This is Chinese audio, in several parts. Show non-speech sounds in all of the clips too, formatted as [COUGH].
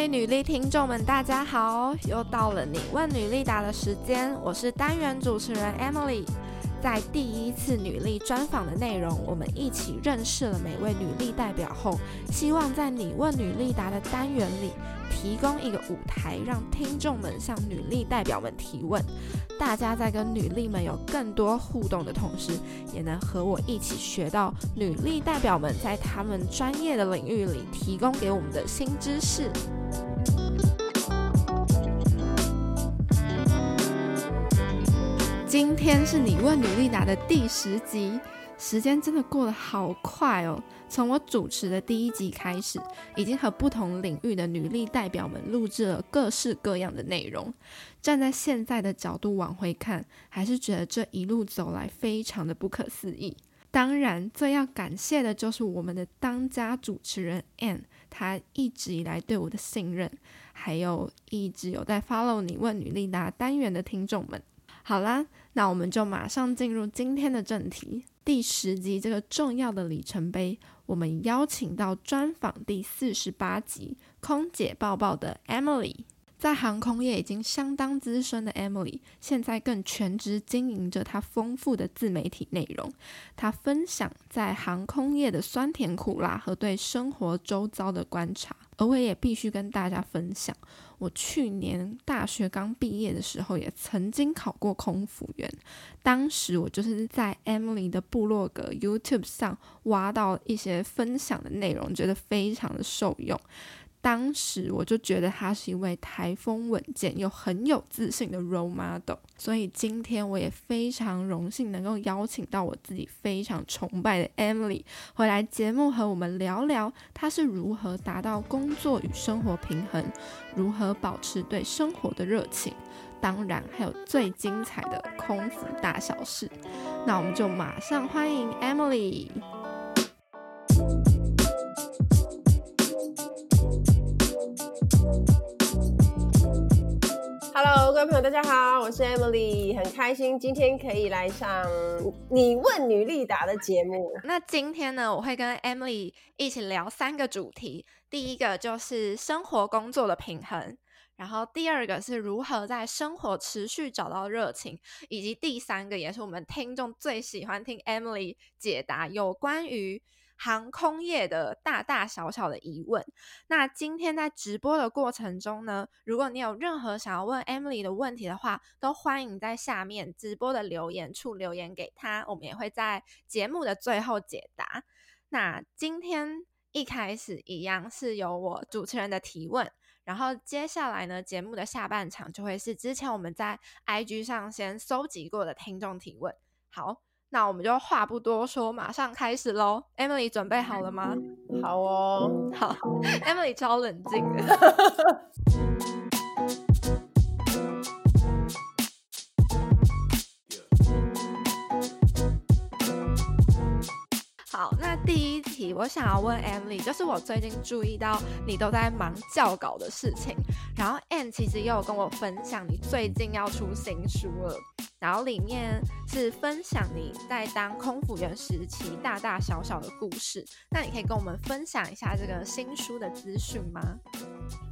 位女力听众们，大家好！又到了你问女力答的时间，我是单元主持人 Emily。在第一次女力专访的内容，我们一起认识了每位女力代表后，希望在你问女力答的单元里，提供一个舞台，让听众们向女力代表们提问。大家在跟女力们有更多互动的同时，也能和我一起学到女力代表们在他们专业的领域里提供给我们的新知识。今天是你问女力答的第十集，时间真的过得好快哦！从我主持的第一集开始，已经和不同领域的女力代表们录制了各式各样的内容。站在现在的角度往回看，还是觉得这一路走来非常的不可思议。当然，最要感谢的就是我们的当家主持人 Ann，她一直以来对我的信任，还有一直有在 follow 你问女力答单元的听众们。好啦。那我们就马上进入今天的正题，第十集这个重要的里程碑，我们邀请到专访第四十八集空姐抱抱的 Emily，在航空业已经相当资深的 Emily，现在更全职经营着她丰富的自媒体内容，她分享在航空业的酸甜苦辣和对生活周遭的观察。而我也必须跟大家分享，我去年大学刚毕业的时候，也曾经考过空服员。当时我就是在 Emily 的部落格 YouTube 上挖到一些分享的内容，觉得非常的受用。当时我就觉得他是一位台风稳健又很有自信的 role model，所以今天我也非常荣幸能够邀请到我自己非常崇拜的 Emily 回来节目和我们聊聊，她是如何达到工作与生活平衡，如何保持对生活的热情，当然还有最精彩的空服大小事。那我们就马上欢迎 Emily。Hello，各位朋友，大家好，我是 Emily，很开心今天可以来上你问女力答的节目。那今天呢，我会跟 Emily 一起聊三个主题，第一个就是生活工作的平衡，然后第二个是如何在生活持续找到热情，以及第三个也是我们听众最喜欢听 Emily 解答有关于。航空业的大大小小的疑问，那今天在直播的过程中呢，如果你有任何想要问 Emily 的问题的话，都欢迎在下面直播的留言处留言给她，我们也会在节目的最后解答。那今天一开始一样是由我主持人的提问，然后接下来呢，节目的下半场就会是之前我们在 IG 上先搜集过的听众提问。好。那我们就话不多说，马上开始喽。Emily 准备好了吗？好哦，好。Emily 超冷静的。[LAUGHS] 好，那第一题我想要问 Emily，就是我最近注意到你都在忙校稿的事情，然后 Ann 其实也有跟我分享你最近要出新书了。然后里面是分享你在当空服员时期大大小小的故事，那你可以跟我们分享一下这个新书的资讯吗？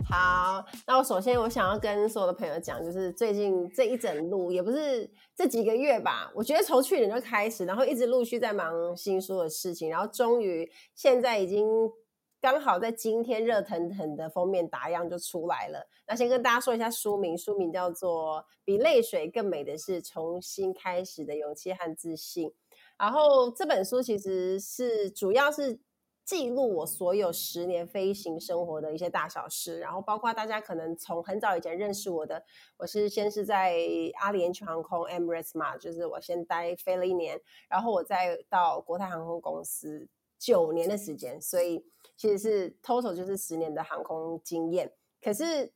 好，那我首先我想要跟所有的朋友讲，就是最近这一整路也不是这几个月吧，我觉得从去年就开始，然后一直陆续在忙新书的事情，然后终于现在已经。刚好在今天热腾腾的封面打样就出来了。那先跟大家说一下书名，书名叫做《比泪水更美的是重新开始的勇气和自信》。然后这本书其实是主要是记录我所有十年飞行生活的一些大小事，然后包括大家可能从很早以前认识我的，我是先是在阿联酋航空 Emirates 嘛，就是我先待飞了一年，然后我再到国泰航空公司九年的时间，所以。其实是 total 就是十年的航空经验，可是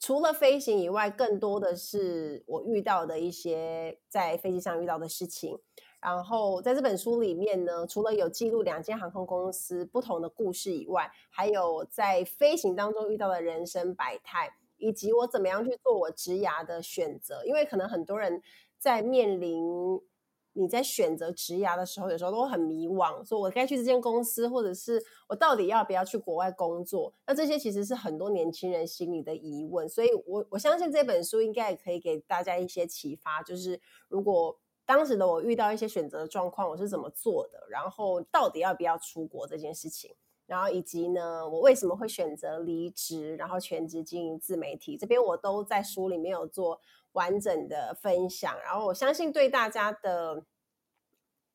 除了飞行以外，更多的是我遇到的一些在飞机上遇到的事情。然后在这本书里面呢，除了有记录两间航空公司不同的故事以外，还有在飞行当中遇到的人生百态，以及我怎么样去做我职涯的选择。因为可能很多人在面临你在选择职涯的时候，有时候都很迷惘，说我该去这间公司，或者是我到底要不要去国外工作？那这些其实是很多年轻人心里的疑问。所以我我相信这本书应该也可以给大家一些启发，就是如果当时的我遇到一些选择状况，我是怎么做的，然后到底要不要出国这件事情，然后以及呢，我为什么会选择离职，然后全职经营自媒体，这边我都在书里面有做。完整的分享，然后我相信对大家的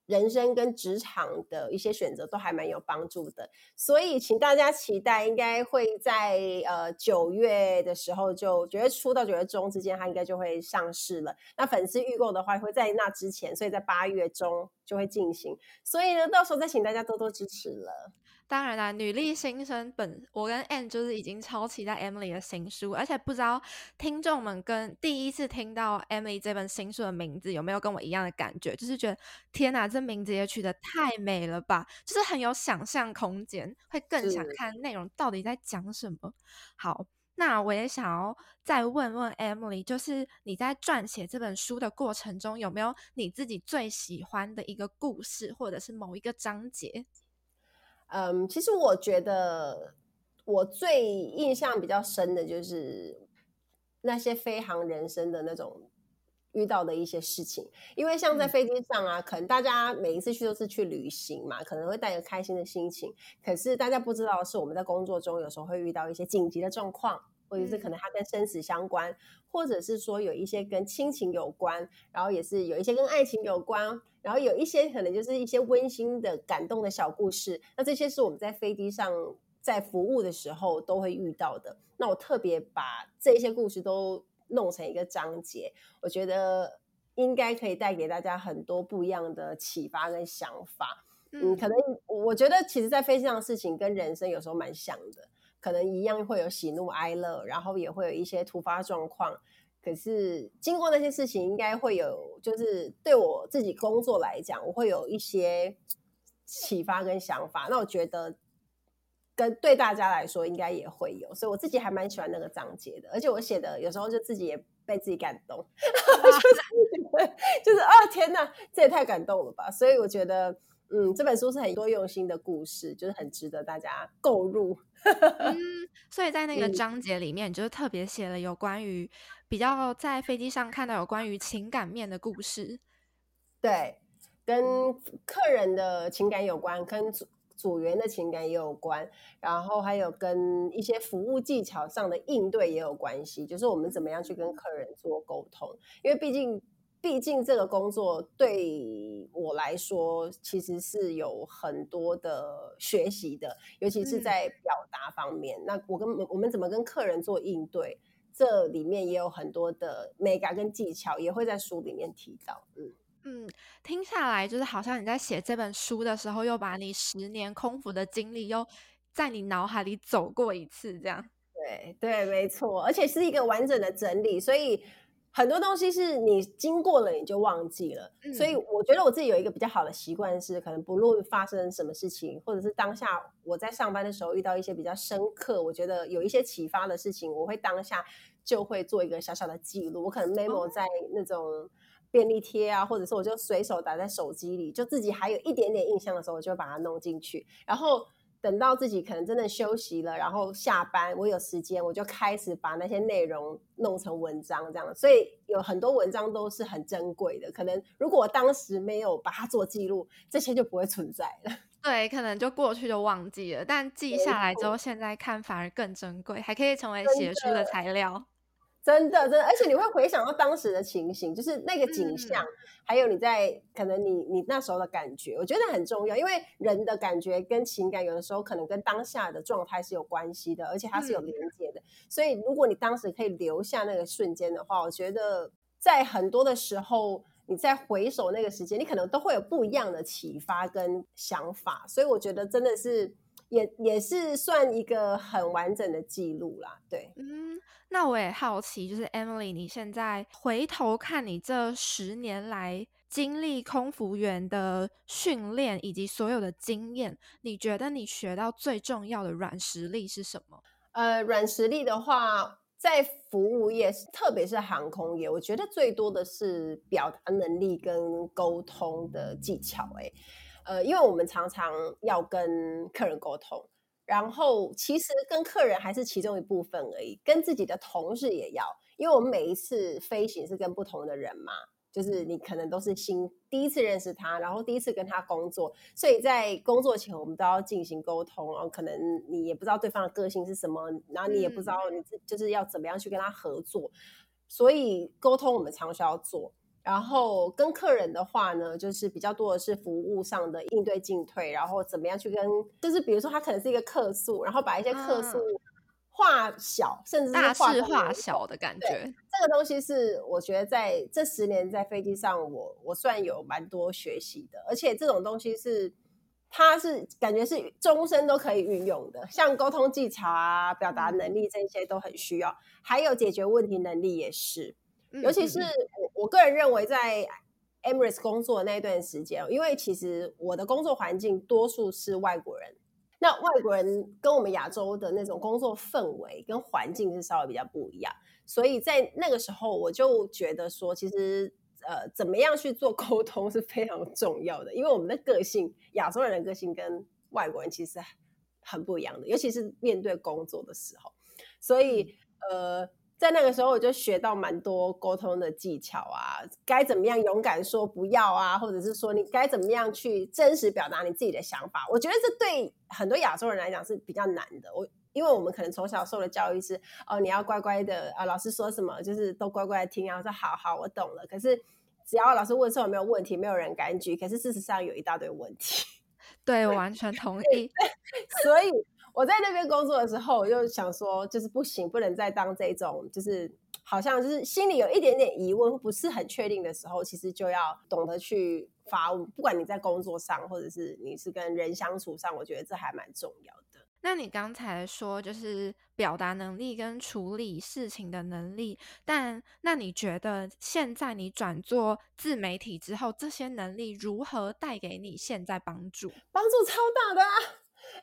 人生跟职场的一些选择都还蛮有帮助的，所以请大家期待，应该会在呃九月的时候，就九月初到九月中之间，它应该就会上市了。那粉丝预购的话，会在那之前，所以在八月中就会进行，所以呢，到时候再请大家多多支持了。当然啦，女力新生本我跟 Anne 就是已经超期待 Emily 的新书，而且不知道听众们跟第一次听到 Emily 这本新书的名字有没有跟我一样的感觉，就是觉得天哪，这名字也取得太美了吧，就是很有想象空间，会更想看内容到底在讲什么。好，那我也想要再问问 Emily，就是你在撰写这本书的过程中，有没有你自己最喜欢的一个故事，或者是某一个章节？嗯，其实我觉得我最印象比较深的就是那些飞航人生的那种遇到的一些事情，因为像在飞机上啊，可能大家每一次去都是去旅行嘛，可能会带着开心的心情，可是大家不知道是我们在工作中有时候会遇到一些紧急的状况。或者是可能它跟生死相关，或者是说有一些跟亲情有关，然后也是有一些跟爱情有关，然后有一些可能就是一些温馨的感动的小故事。那这些是我们在飞机上在服务的时候都会遇到的。那我特别把这些故事都弄成一个章节，我觉得应该可以带给大家很多不一样的启发跟想法。嗯，可能我觉得其实，在飞机上的事情跟人生有时候蛮像的。可能一样会有喜怒哀乐，然后也会有一些突发状况。可是经过那些事情，应该会有，就是对我自己工作来讲，我会有一些启发跟想法。那我觉得跟对大家来说，应该也会有。所以我自己还蛮喜欢那个章节的，而且我写的有时候就自己也被自己感动，[LAUGHS] 就是 [LAUGHS] 就是啊，天哪，这也太感动了吧！所以我觉得。嗯，这本书是很多用心的故事，就是很值得大家购入。嗯，[LAUGHS] 所以在那个章节里面，嗯、就是特别写了有关于比较在飞机上看到有关于情感面的故事。对，跟客人的情感有关，跟组组员的情感也有关，然后还有跟一些服务技巧上的应对也有关系，就是我们怎么样去跟客人做沟通，因为毕竟。毕竟这个工作对我来说，其实是有很多的学习的，尤其是在表达方面。嗯、那我跟我们怎么跟客人做应对，这里面也有很多的美感跟技巧，也会在书里面提到。嗯嗯，听下来就是好像你在写这本书的时候，又把你十年空服的经历又在你脑海里走过一次，这样。对对，没错，而且是一个完整的整理，所以。很多东西是你经过了你就忘记了，嗯，所以我觉得我自己有一个比较好的习惯是，可能不论发生什么事情，或者是当下我在上班的时候遇到一些比较深刻，我觉得有一些启发的事情，我会当下就会做一个小小的记录。我可能 memo 在那种便利贴啊，或者是我就随手打在手机里，就自己还有一点点印象的时候，我就会把它弄进去，然后。等到自己可能真的休息了，然后下班，我有时间，我就开始把那些内容弄成文章，这样。所以有很多文章都是很珍贵的。可能如果我当时没有把它做记录，这些就不会存在了。[LAUGHS] 对，可能就过去就忘记了。但记下来之后，现在看反而更珍贵，还可以成为写书的材料。真的，真的，而且你会回想到当时的情形，就是那个景象，嗯、还有你在可能你你那时候的感觉，我觉得很重要，因为人的感觉跟情感有的时候可能跟当下的状态是有关系的，而且它是有连接的。嗯、所以如果你当时可以留下那个瞬间的话，我觉得在很多的时候，你在回首那个时间，你可能都会有不一样的启发跟想法。所以我觉得真的是。也也是算一个很完整的记录啦，对。嗯，那我也好奇，就是 Emily，你现在回头看你这十年来经历空服员的训练以及所有的经验，你觉得你学到最重要的软实力是什么？呃，软实力的话，在服务业，特别是航空业，我觉得最多的是表达能力跟沟通的技巧。哎，呃，因为我们常常要跟客人沟通，然后其实跟客人还是其中一部分而已，跟自己的同事也要，因为我们每一次飞行是跟不同的人嘛。就是你可能都是新第一次认识他，然后第一次跟他工作，所以在工作前我们都要进行沟通，然后可能你也不知道对方的个性是什么，然后你也不知道你就是要怎么样去跟他合作，所以沟通我们常需要做。然后跟客人的话呢，就是比较多的是服务上的应对进退，然后怎么样去跟，就是比如说他可能是一个客诉，然后把一些客诉。化小，甚至是大事化小的感觉。这个东西是我觉得在这十年在飞机上我，我我算有蛮多学习的。而且这种东西是，它是感觉是终身都可以运用的，像沟通技巧啊、表达能力这些都很需要，还有解决问题能力也是。尤其是我我个人认为，在 Emirates 工作的那段时间，因为其实我的工作环境多数是外国人。那外国人跟我们亚洲的那种工作氛围跟环境是稍微比较不一样，所以在那个时候我就觉得说，其实呃，怎么样去做沟通是非常重要的，因为我们的个性，亚洲人的个性跟外国人其实很不一样的，尤其是面对工作的时候，所以呃。在那个时候，我就学到蛮多沟通的技巧啊，该怎么样勇敢说不要啊，或者是说你该怎么样去真实表达你自己的想法。我觉得这对很多亚洲人来讲是比较难的。我因为我们可能从小受的教育是哦，你要乖乖的啊，老师说什么就是都乖乖的听啊，说好好我懂了。可是只要老师问说有没有问题，没有人敢举。可是事实上有一大堆问题。对，[LAUGHS] 我完全同意。[LAUGHS] 所以。我在那边工作的时候，我就想说，就是不行，不能再当这种，就是好像就是心里有一点点疑问，不是很确定的时候，其实就要懂得去发问。不管你在工作上，或者是你是跟人相处上，我觉得这还蛮重要的。那你刚才说就是表达能力跟处理事情的能力，但那你觉得现在你转做自媒体之后，这些能力如何带给你现在帮助？帮助超大的啊！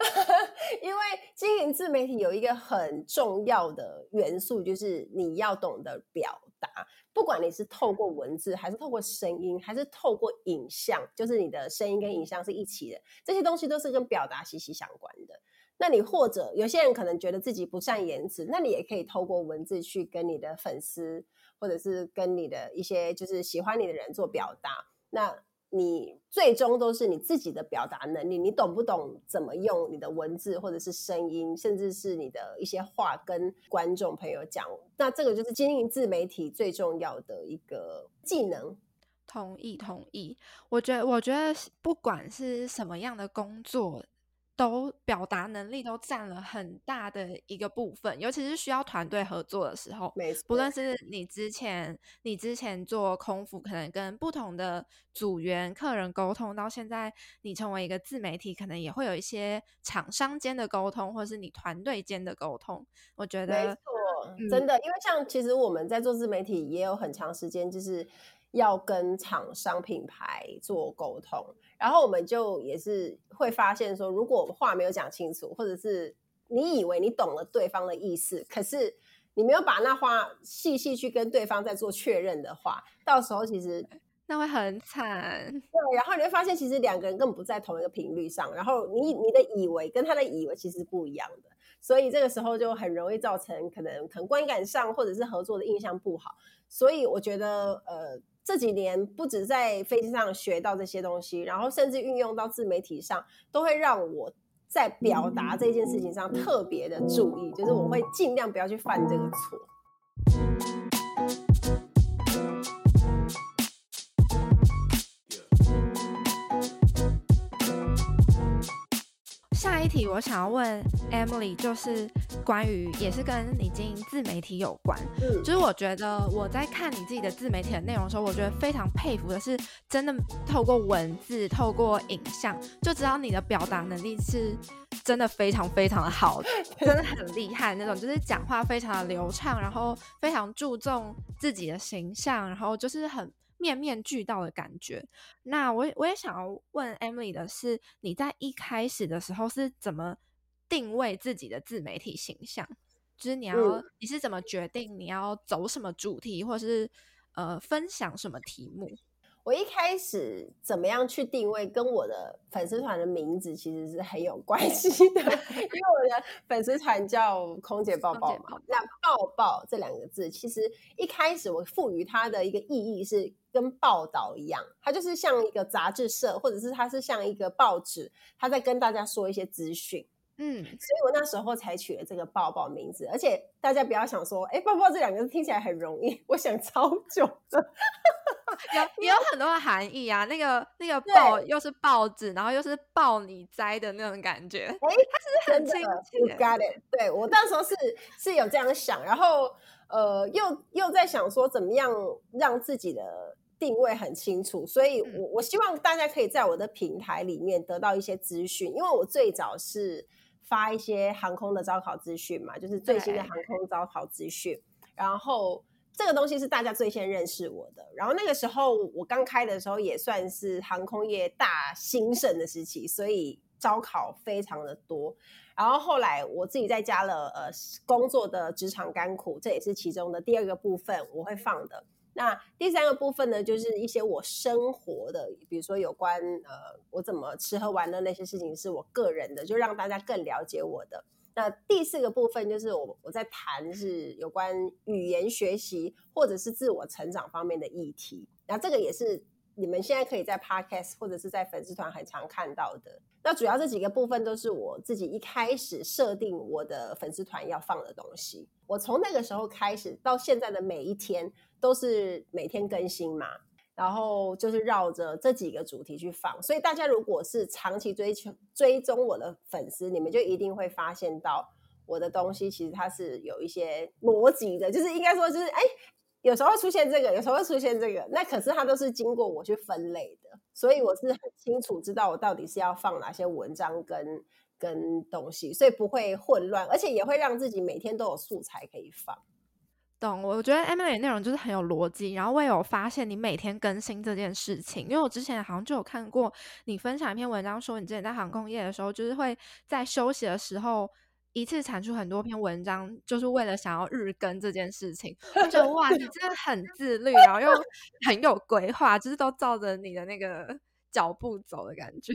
[LAUGHS] 因为经营自媒体有一个很重要的元素，就是你要懂得表达。不管你是透过文字，还是透过声音，还是透过影像，就是你的声音跟影像是一起的，这些东西都是跟表达息息相关的。那你或者有些人可能觉得自己不善言辞，那你也可以透过文字去跟你的粉丝，或者是跟你的一些就是喜欢你的人做表达。那你最终都是你自己的表达能力，你懂不懂怎么用你的文字或者是声音，甚至是你的一些话跟观众朋友讲，那这个就是经营自媒体最重要的一个技能。同意，同意。我觉得，我觉得不管是什么样的工作。都表达能力都占了很大的一个部分，尤其是需要团队合作的时候。没错。不论是你之前你之前做空服，可能跟不同的组员、客人沟通，到现在你成为一个自媒体，可能也会有一些厂商间的沟通，或者是你团队间的沟通。我觉得，没错，真的，嗯，因为像其实我们在做自媒体也有很长时间，就是。要跟厂商品牌做沟通，然后我们就也是会发现说，如果话没有讲清楚，或者是你以为你懂了对方的意思，可是你没有把那话细细去跟对方再做确认的话，到时候其实那会很惨。对，然后你会发现其实两个人根本不在同一个频率上，然后你你的以为跟他的以为其实不一样的，所以这个时候就很容易造成可能可能观感上或者是合作的印象不好。所以我觉得呃。这几年不止在飞机上学到这些东西，然后甚至运用到自媒体上，都会让我在表达这件事情上特别的注意，就是我会尽量不要去犯这个错。一题我想要问 Emily，就是关于也是跟你经营自媒体有关。嗯，就是我觉得我在看你自己的自媒体的内容的时候，我觉得非常佩服的是，真的透过文字、透过影像，就知道你的表达能力是真的非常非常的好，[LAUGHS] 真的很厉害那种，就是讲话非常的流畅，然后非常注重自己的形象，然后就是很。面面俱到的感觉。那我我也想要问 Emily 的是，你在一开始的时候是怎么定位自己的自媒体形象？就是你要、嗯、你是怎么决定你要走什么主题，或是呃分享什么题目？我一开始怎么样去定位，跟我的粉丝团的名字其实是很有关系的，[LAUGHS] 因为我的粉丝团叫空姐抱抱嘛。那“抱抱”这两个字，其实一开始我赋予它的一个意义是跟报道一样，它就是像一个杂志社，或者是它是像一个报纸，它在跟大家说一些资讯。嗯，所以我那时候才取了这个“抱抱”名字，而且大家不要想说，哎，“抱抱”这两个字听起来很容易，我想超久的。[LAUGHS] [LAUGHS] 有也有很多的含义啊，那个那个报又是报纸，然后又是抱你摘的那种感觉，哎，它是很亲切。You got it？对，我那时候是是有这样想，然后呃，又又在想说怎么样让自己的定位很清楚，所以我我希望大家可以在我的平台里面得到一些资讯，因为我最早是发一些航空的招考资讯嘛，就是最新的航空招考资讯，然后。这个东西是大家最先认识我的，然后那个时候我刚开的时候也算是航空业大兴盛的时期，所以招考非常的多。然后后来我自己再加了呃工作的职场甘苦，这也是其中的第二个部分我会放的。那第三个部分呢，就是一些我生活的，比如说有关呃我怎么吃喝玩乐那些事情，是我个人的，就让大家更了解我的。那第四个部分就是我我在谈是有关语言学习或者是自我成长方面的议题，那这个也是你们现在可以在 Podcast 或者是在粉丝团很常看到的。那主要这几个部分都是我自己一开始设定我的粉丝团要放的东西。我从那个时候开始到现在的每一天都是每天更新嘛。然后就是绕着这几个主题去放，所以大家如果是长期追求追踪我的粉丝，你们就一定会发现到我的东西其实它是有一些逻辑的，就是应该说就是哎，有时候会出现这个，有时候会出现这个，那可是它都是经过我去分类的，所以我是很清楚知道我到底是要放哪些文章跟跟东西，所以不会混乱，而且也会让自己每天都有素材可以放。懂，我觉得 Emily 内容就是很有逻辑，然后我也有发现你每天更新这件事情，因为我之前好像就有看过你分享一篇文章，说你之前在航空业的时候，就是会在休息的时候一次产出很多篇文章，就是为了想要日更这件事情。我觉得哇，你真的很自律，然后又很有规划，就是都照着你的那个脚步走的感觉。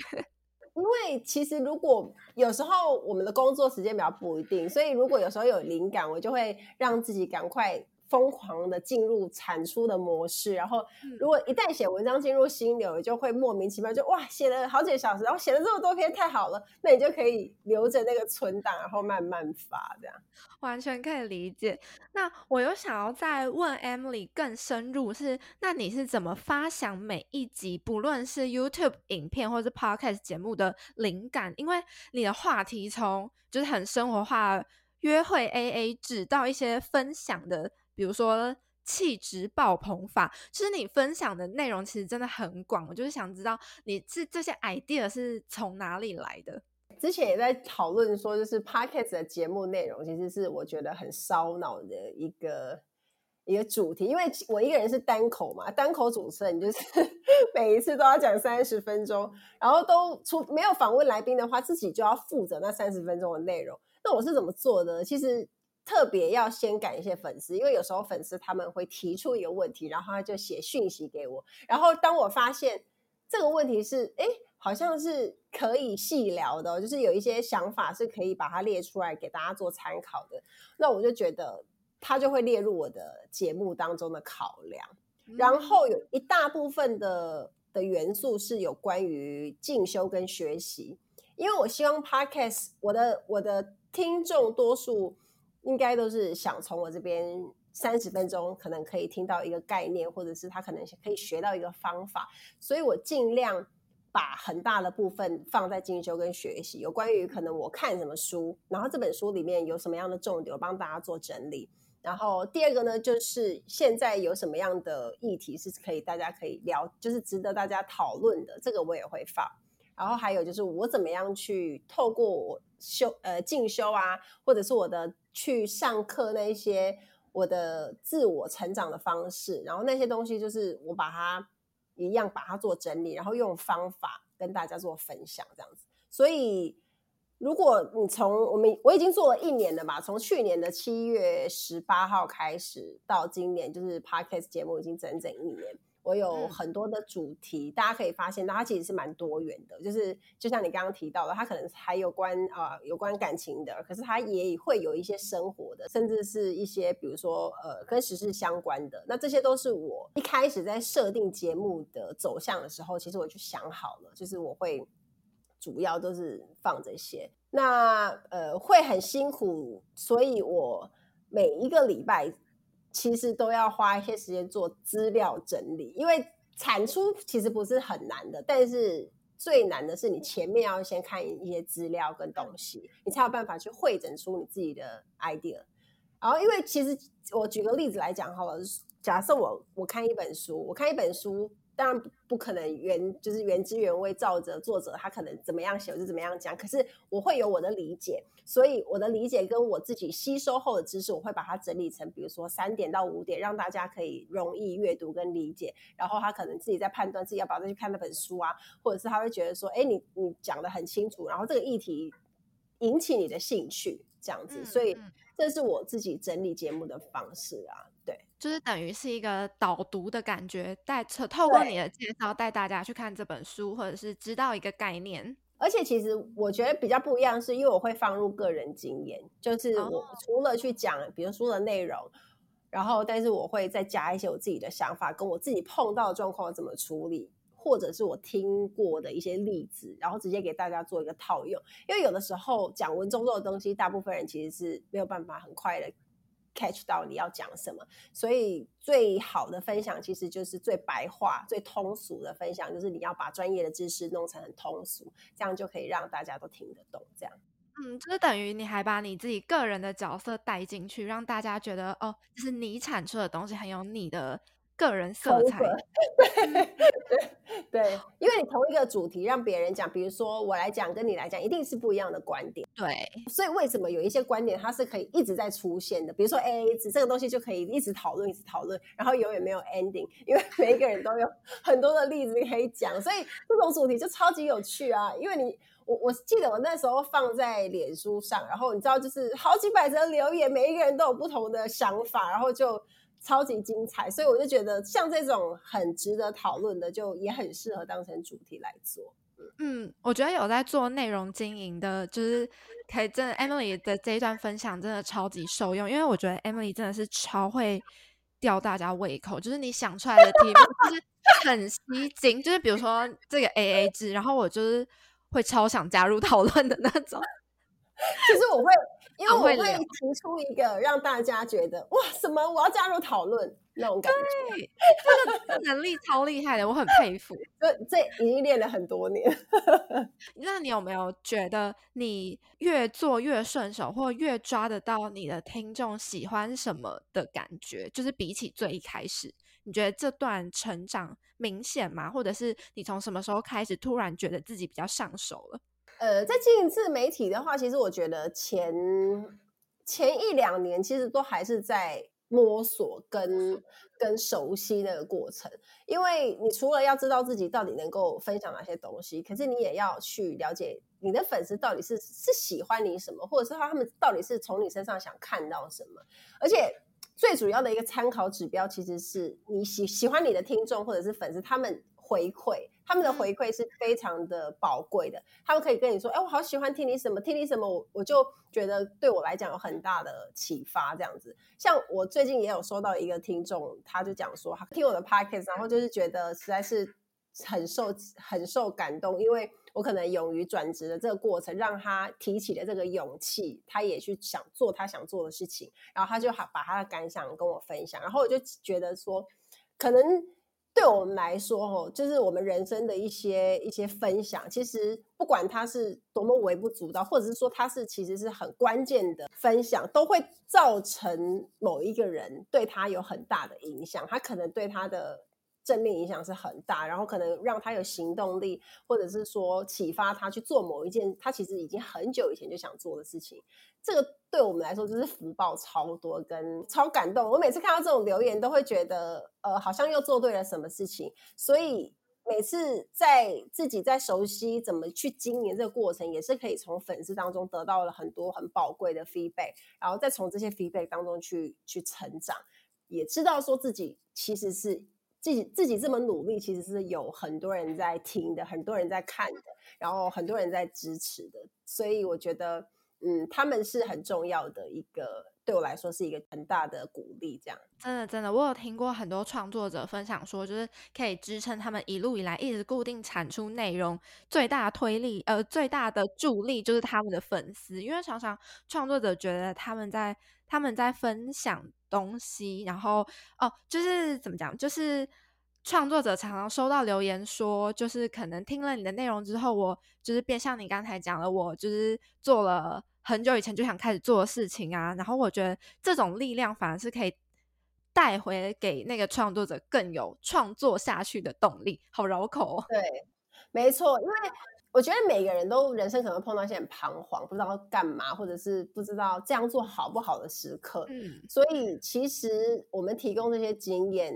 因为其实如果有时候我们的工作时间比较不一定，所以如果有时候有灵感，我就会让自己赶快。疯狂的进入产出的模式，然后如果一旦写文章进入心流，就会莫名其妙就哇写了好几个小时，然后写了这么多篇，太好了，那你就可以留着那个存档，然后慢慢发，这样完全可以理解。那我又想要再问 Emily 更深入是，那你是怎么发想每一集，不论是 YouTube 影片或是 Podcast 节目的灵感？因为你的话题从就是很生活化，约会 AA 制到一些分享的。比如说气质爆棚法，其实你分享的内容其实真的很广，我就是想知道你是这些 idea 是从哪里来的。之前也在讨论说，就是 podcast 的节目内容其实是我觉得很烧脑的一个一个主题，因为我一个人是单口嘛，单口主持人就是 [LAUGHS] 每一次都要讲三十分钟，然后都出没有访问来宾的话，自己就要负责那三十分钟的内容。那我是怎么做的？其实。特别要先感谢粉丝，因为有时候粉丝他们会提出一个问题，然后他就写讯息给我，然后当我发现这个问题是，哎，好像是可以细聊的，就是有一些想法是可以把它列出来给大家做参考的，那我就觉得他就会列入我的节目当中的考量。然后有一大部分的的元素是有关于进修跟学习，因为我希望 Podcast 我的我的听众多数。应该都是想从我这边三十分钟，可能可以听到一个概念，或者是他可能可以学到一个方法，所以我尽量把很大的部分放在进修跟学习，有关于可能我看什么书，然后这本书里面有什么样的重点，我帮大家做整理。然后第二个呢，就是现在有什么样的议题是可以大家可以聊，就是值得大家讨论的，这个我也会放。然后还有就是我怎么样去透过我修呃进修啊，或者是我的。去上课那一些我的自我成长的方式，然后那些东西就是我把它一样把它做整理，然后用方法跟大家做分享这样子。所以如果你从我们我已经做了一年了嘛，从去年的七月十八号开始到今年，就是 Podcast 节目已经整整一年。我有很多的主题，嗯、大家可以发现，它其实是蛮多元的。就是就像你刚刚提到的，它可能还有关啊、呃、有关感情的，可是它也会有一些生活的，甚至是一些比如说呃跟时事相关的。那这些都是我一开始在设定节目的走向的时候，其实我就想好了，就是我会。主要都是放这些，那呃会很辛苦，所以我每一个礼拜其实都要花一些时间做资料整理，因为产出其实不是很难的，但是最难的是你前面要先看一些资料跟东西，你才有办法去汇整出你自己的 idea。然后，因为其实我举个例子来讲好了，假设我我看一本书，我看一本书。当然不可能原就是原汁原味照着作者他可能怎么样写我就怎么样讲，可是我会有我的理解，所以我的理解跟我自己吸收后的知识，我会把它整理成，比如说三点到五点，让大家可以容易阅读跟理解。然后他可能自己在判断自己要不要再去看那本书啊，或者是他会觉得说，哎，你你讲的很清楚，然后这个议题引起你的兴趣，这样子，所以这是我自己整理节目的方式啊。对，就是等于是一个导读的感觉，带透过你的介绍带大家去看这本书，或者是知道一个概念。而且其实我觉得比较不一样，是因为我会放入个人经验，就是我除了去讲，比如书的内容，然后但是我会再加一些我自己的想法，跟我自己碰到的状况怎么处理，或者是我听过的一些例子，然后直接给大家做一个套用。因为有的时候讲文绉绉的东西，大部分人其实是没有办法很快的。Catch 到你要讲什么，所以最好的分享其实就是最白话、最通俗的分享，就是你要把专业的知识弄成很通俗，这样就可以让大家都听得懂。这样，嗯，就是等于你还把你自己个人的角色带进去，让大家觉得哦，就是你产出的东西很有你的个人色彩。[LAUGHS] 对，对，因为你同一个主题让别人讲，比如说我来讲跟你来讲，一定是不一样的观点。对，所以为什么有一些观点它是可以一直在出现的？比如说 AA 制这个东西就可以一直讨论，一直讨论，然后永远没有 ending，因为每一个人都有很多的例子可以讲，所以这种主题就超级有趣啊！因为你我我记得我那时候放在脸书上，然后你知道就是好几百则留言，每一个人都有不同的想法，然后就。超级精彩，所以我就觉得像这种很值得讨论的，就也很适合当成主题来做。嗯，我觉得有在做内容经营的，就是可以真的 Emily 的这一段分享真的超级受用，因为我觉得 Emily 真的是超会吊大家胃口，就是你想出来的题目就是很吸睛，就是比如说这个 AA 制，然后我就是会超想加入讨论的那种，[LAUGHS] 其实我会。因为我会提出一个让大家觉得哇，什么我要加入讨论那种感觉，对，这个能力超厉害的，我很佩服。[LAUGHS] 这这已经练了很多年。[LAUGHS] 那你有没有觉得你越做越顺手，或越抓得到你的听众喜欢什么的感觉？就是比起最一开始，你觉得这段成长明显吗？或者是你从什么时候开始突然觉得自己比较上手了？呃，在经营自媒体的话，其实我觉得前前一两年其实都还是在摸索跟跟熟悉那个过程，因为你除了要知道自己到底能够分享哪些东西，可是你也要去了解你的粉丝到底是是喜欢你什么，或者是他们到底是从你身上想看到什么，而且最主要的一个参考指标，其实是你喜喜欢你的听众或者是粉丝他们回馈。他们的回馈是非常的宝贵的，他们可以跟你说：“哎，我好喜欢听你什么，听你什么，我我就觉得对我来讲有很大的启发。”这样子，像我最近也有收到一个听众，他就讲说，他听我的 podcast，然后就是觉得实在是很受很受感动，因为我可能勇于转职的这个过程，让他提起了这个勇气，他也去想做他想做的事情，然后他就好把他的感想跟我分享，然后我就觉得说，可能。对我们来说，哦，就是我们人生的一些一些分享，其实不管它是多么微不足道，或者是说它是其实是很关键的分享，都会造成某一个人对他有很大的影响，他可能对他的。正面影响是很大，然后可能让他有行动力，或者是说启发他去做某一件他其实已经很久以前就想做的事情。这个对我们来说就是福报超多跟超感动。我每次看到这种留言，都会觉得呃，好像又做对了什么事情。所以每次在自己在熟悉怎么去经营这个过程，也是可以从粉丝当中得到了很多很宝贵的 feedback，然后再从这些 feedback 当中去去成长，也知道说自己其实是自己自己这么努力，其实是有很多人在听的，很多人在看的，然后很多人在支持的，所以我觉得，嗯，他们是很重要的一个。对我来说是一个很大的鼓励，这样真的真的，我有听过很多创作者分享说，就是可以支撑他们一路以来一直固定产出内容最大的推力，呃，最大的助力就是他们的粉丝，因为常常创作者觉得他们在他们在分享东西，然后哦，就是怎么讲，就是创作者常常收到留言说，就是可能听了你的内容之后，我就是变像你刚才讲了，我就是做了。很久以前就想开始做的事情啊，然后我觉得这种力量反而是可以带回给那个创作者更有创作下去的动力。好绕口哦。对，没错，因为我觉得每个人都人生可能碰到一些很彷徨，不知道干嘛，或者是不知道这样做好不好的时刻。嗯，所以其实我们提供这些经验。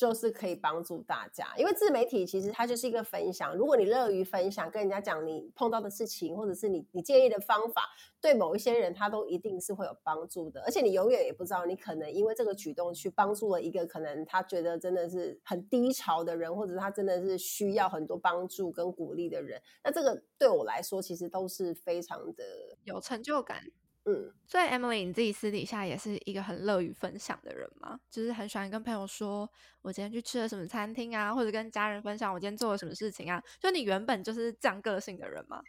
就是可以帮助大家，因为自媒体其实它就是一个分享。如果你乐于分享，跟人家讲你碰到的事情，或者是你你建议的方法，对某一些人他都一定是会有帮助的。而且你永远也不知道，你可能因为这个举动去帮助了一个可能他觉得真的是很低潮的人，或者他真的是需要很多帮助跟鼓励的人。那这个对我来说，其实都是非常的有成就感。嗯，所以 Emily，你自己私底下也是一个很乐于分享的人吗？就是很喜欢跟朋友说，我今天去吃了什么餐厅啊，或者跟家人分享我今天做了什么事情啊。就你原本就是这样个性的人吗？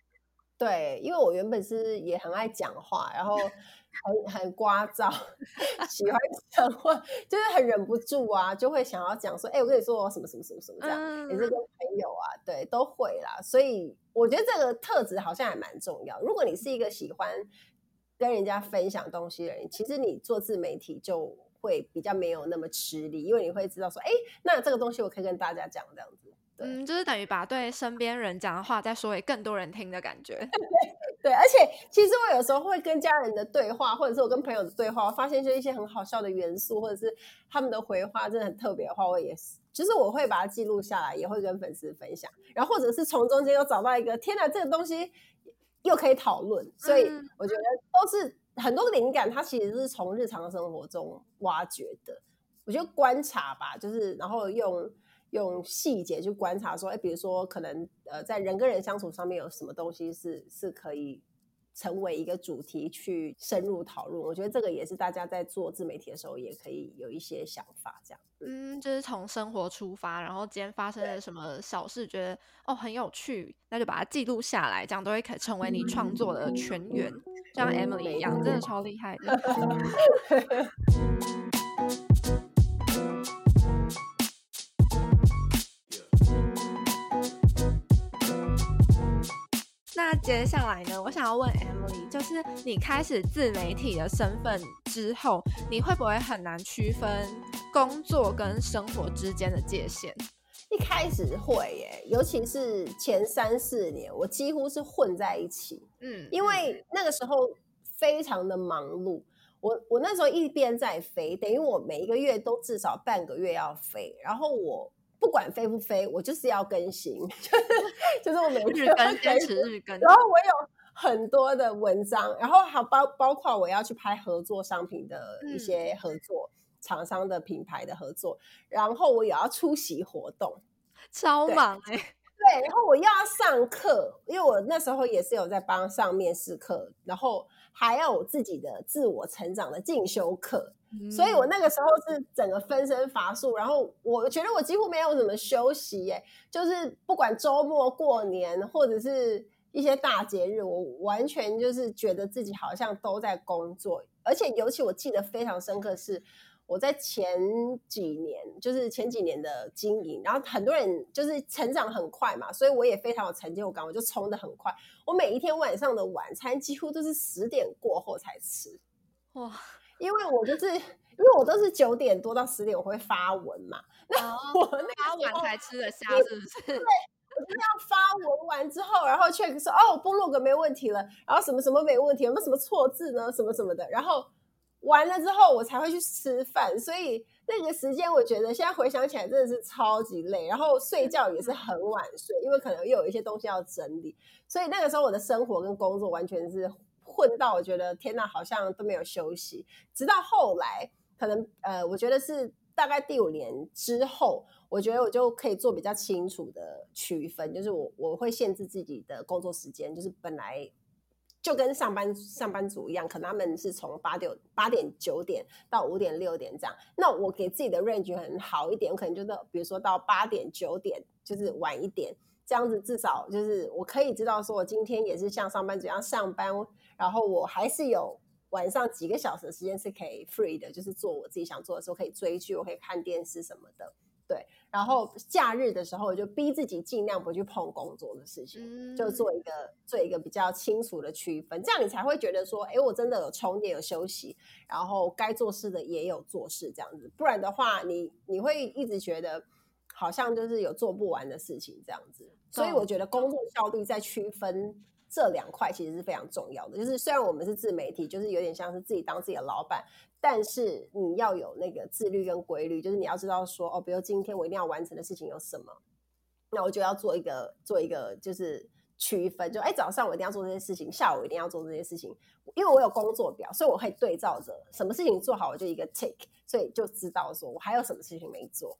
对，因为我原本是也很爱讲话，然后很很聒噪，[LAUGHS] 喜欢讲话，就是很忍不住啊，就会想要讲说，哎、欸，我跟你说什么什么什么什么这样，嗯、也是跟朋友啊，对，都会啦。所以我觉得这个特质好像还蛮重要。如果你是一个喜欢。跟人家分享东西的人，其实你做自媒体就会比较没有那么吃力，因为你会知道说，哎，那这个东西我可以跟大家讲这样子。嗯，就是等于把对身边人讲的话再说给更多人听的感觉。[LAUGHS] 对，而且其实我有时候会跟家人的对话，或者是我跟朋友的对话，我发现就一些很好笑的元素，或者是他们的回话真的很特别的话，我也是，就是我会把它记录下来，也会跟粉丝分享，然后或者是从中间又找到一个，天哪，这个东西。又可以讨论，所以我觉得都是很多灵感，它其实是从日常生活中挖掘的。我觉得观察吧，就是然后用用细节去观察，说，哎，比如说可能呃，在人跟人相处上面有什么东西是是可以。成为一个主题去深入讨论，我觉得这个也是大家在做自媒体的时候也可以有一些想法，这样。嗯，就是从生活出发，然后今天发生了什么小事，觉得哦很有趣，那就把它记录下来，这样都会可成为你创作的泉源，像 Emily 一样，真的超厉害的。[LAUGHS] 接下来呢，我想要问 Emily，就是你开始自媒体的身份之后，你会不会很难区分工作跟生活之间的界限？一开始会耶，尤其是前三四年，我几乎是混在一起。嗯，因为那个时候非常的忙碌，我我那时候一边在飞，等于我每一个月都至少半个月要飞，然后我。不管飞不飞，我就是要更新，[LAUGHS] 就是我每日更，坚持日更。然后我有很多的文章，然后还包包括我要去拍合作商品的一些合作厂、嗯、商的品牌的合作，然后我也要出席活动，超忙哎、欸。对，然后我又要上课，因为我那时候也是有在帮上面试课，然后还要我自己的自我成长的进修课。所以我那个时候是整个分身乏术，然后我觉得我几乎没有怎么休息耶，就是不管周末、过年或者是一些大节日，我完全就是觉得自己好像都在工作，而且尤其我记得非常深刻是我在前几年，就是前几年的经营，然后很多人就是成长很快嘛，所以我也非常有成就感，我就冲的很快，我每一天晚上的晚餐几乎都是十点过后才吃，哇。因为我就是，因为我都是九点多到十点我会发文嘛，那我那发完才吃得下，是不是？对，[LAUGHS] 我就要发文完之后，然后 check 说哦，部落格没问题了，然后什么什么没问题，有没有什么错字呢？什么什么的，然后完了之后我才会去吃饭，所以那个时间我觉得现在回想起来真的是超级累，然后睡觉也是很晚睡，因为可能又有一些东西要整理，所以那个时候我的生活跟工作完全是混到我觉得天哪，好像都没有休息。直到后来，可能呃，我觉得是大概第五年之后，我觉得我就可以做比较清楚的区分，就是我我会限制自己的工作时间，就是本来。就跟上班上班族一样，可能他们是从八点八点九点到五点六点这样。那我给自己的 range 很好一点，我可能就到，比如说到八点九点，就是晚一点，这样子至少就是我可以知道说，我今天也是像上班族一样上班，然后我还是有晚上几个小时的时间是可以 free 的，就是做我自己想做的时候，可以追剧，我可以看电视什么的。对，然后假日的时候，我就逼自己尽量不去碰工作的事情，嗯、就做一个做一个比较清楚的区分，这样你才会觉得说，哎，我真的有充电有休息，然后该做事的也有做事，这样子。不然的话，你你会一直觉得好像就是有做不完的事情这样子。所以我觉得工作效率在区分这两块其实是非常重要的。就是虽然我们是自媒体，就是有点像是自己当自己的老板。但是你要有那个自律跟规律，就是你要知道说哦，比如今天我一定要完成的事情有什么，那我就要做一个做一个就是区分，就哎早上我一定要做这些事情，下午一定要做这些事情，因为我有工作表，所以我可以对照着什么事情做好，我就一个 tick，所以就知道说我还有什么事情没做，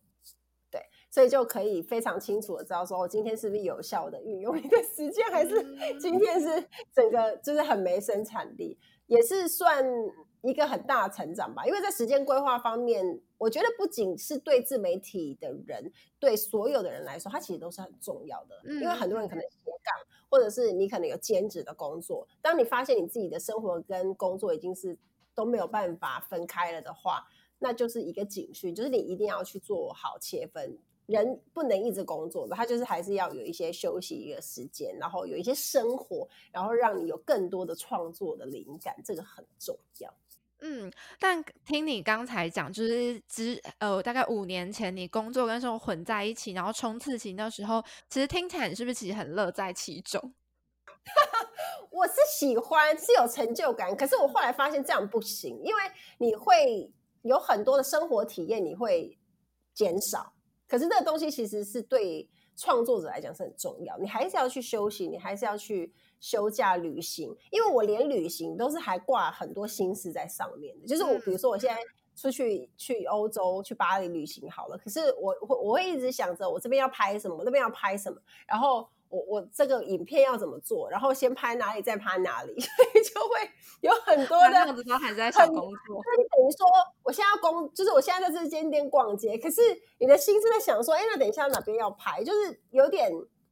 对，所以就可以非常清楚的知道说我今天是不是有效的运用一个时间，还是今天是整个就是很没生产力，也是算。一个很大的成长吧，因为在时间规划方面，我觉得不仅是对自媒体的人，对所有的人来说，它其实都是很重要的。嗯，因为很多人可能斜杠，或者是你可能有兼职的工作，当你发现你自己的生活跟工作已经是都没有办法分开了的话，那就是一个警讯，就是你一定要去做好切分。人不能一直工作的，他就是还是要有一些休息一个时间，然后有一些生活，然后让你有更多的创作的灵感，这个很重要。嗯，但听你刚才讲，就是之呃大概五年前你工作跟生活混在一起，然后冲刺期的时候，其实听起来你是不是其实很乐在其中？[LAUGHS] 我是喜欢，是有成就感，可是我后来发现这样不行，因为你会有很多的生活体验，你会减少。可是这个东西其实是对创作者来讲是很重要，你还是要去休息，你还是要去休假旅行。因为我连旅行都是还挂很多心思在上面的，就是我比如说我现在出去去欧洲去巴黎旅行好了，可是我我我会一直想着我这边要拍什么，我这边要拍什么，然后。我我这个影片要怎么做？然后先拍哪里，再拍哪里，[LAUGHS] 所以就会有很多的。这样子都还在想工作。那你等于说，我现在要工，就是我现在在这间店逛街，可是你的心是在想说，哎，那等一下哪边要拍，就是有点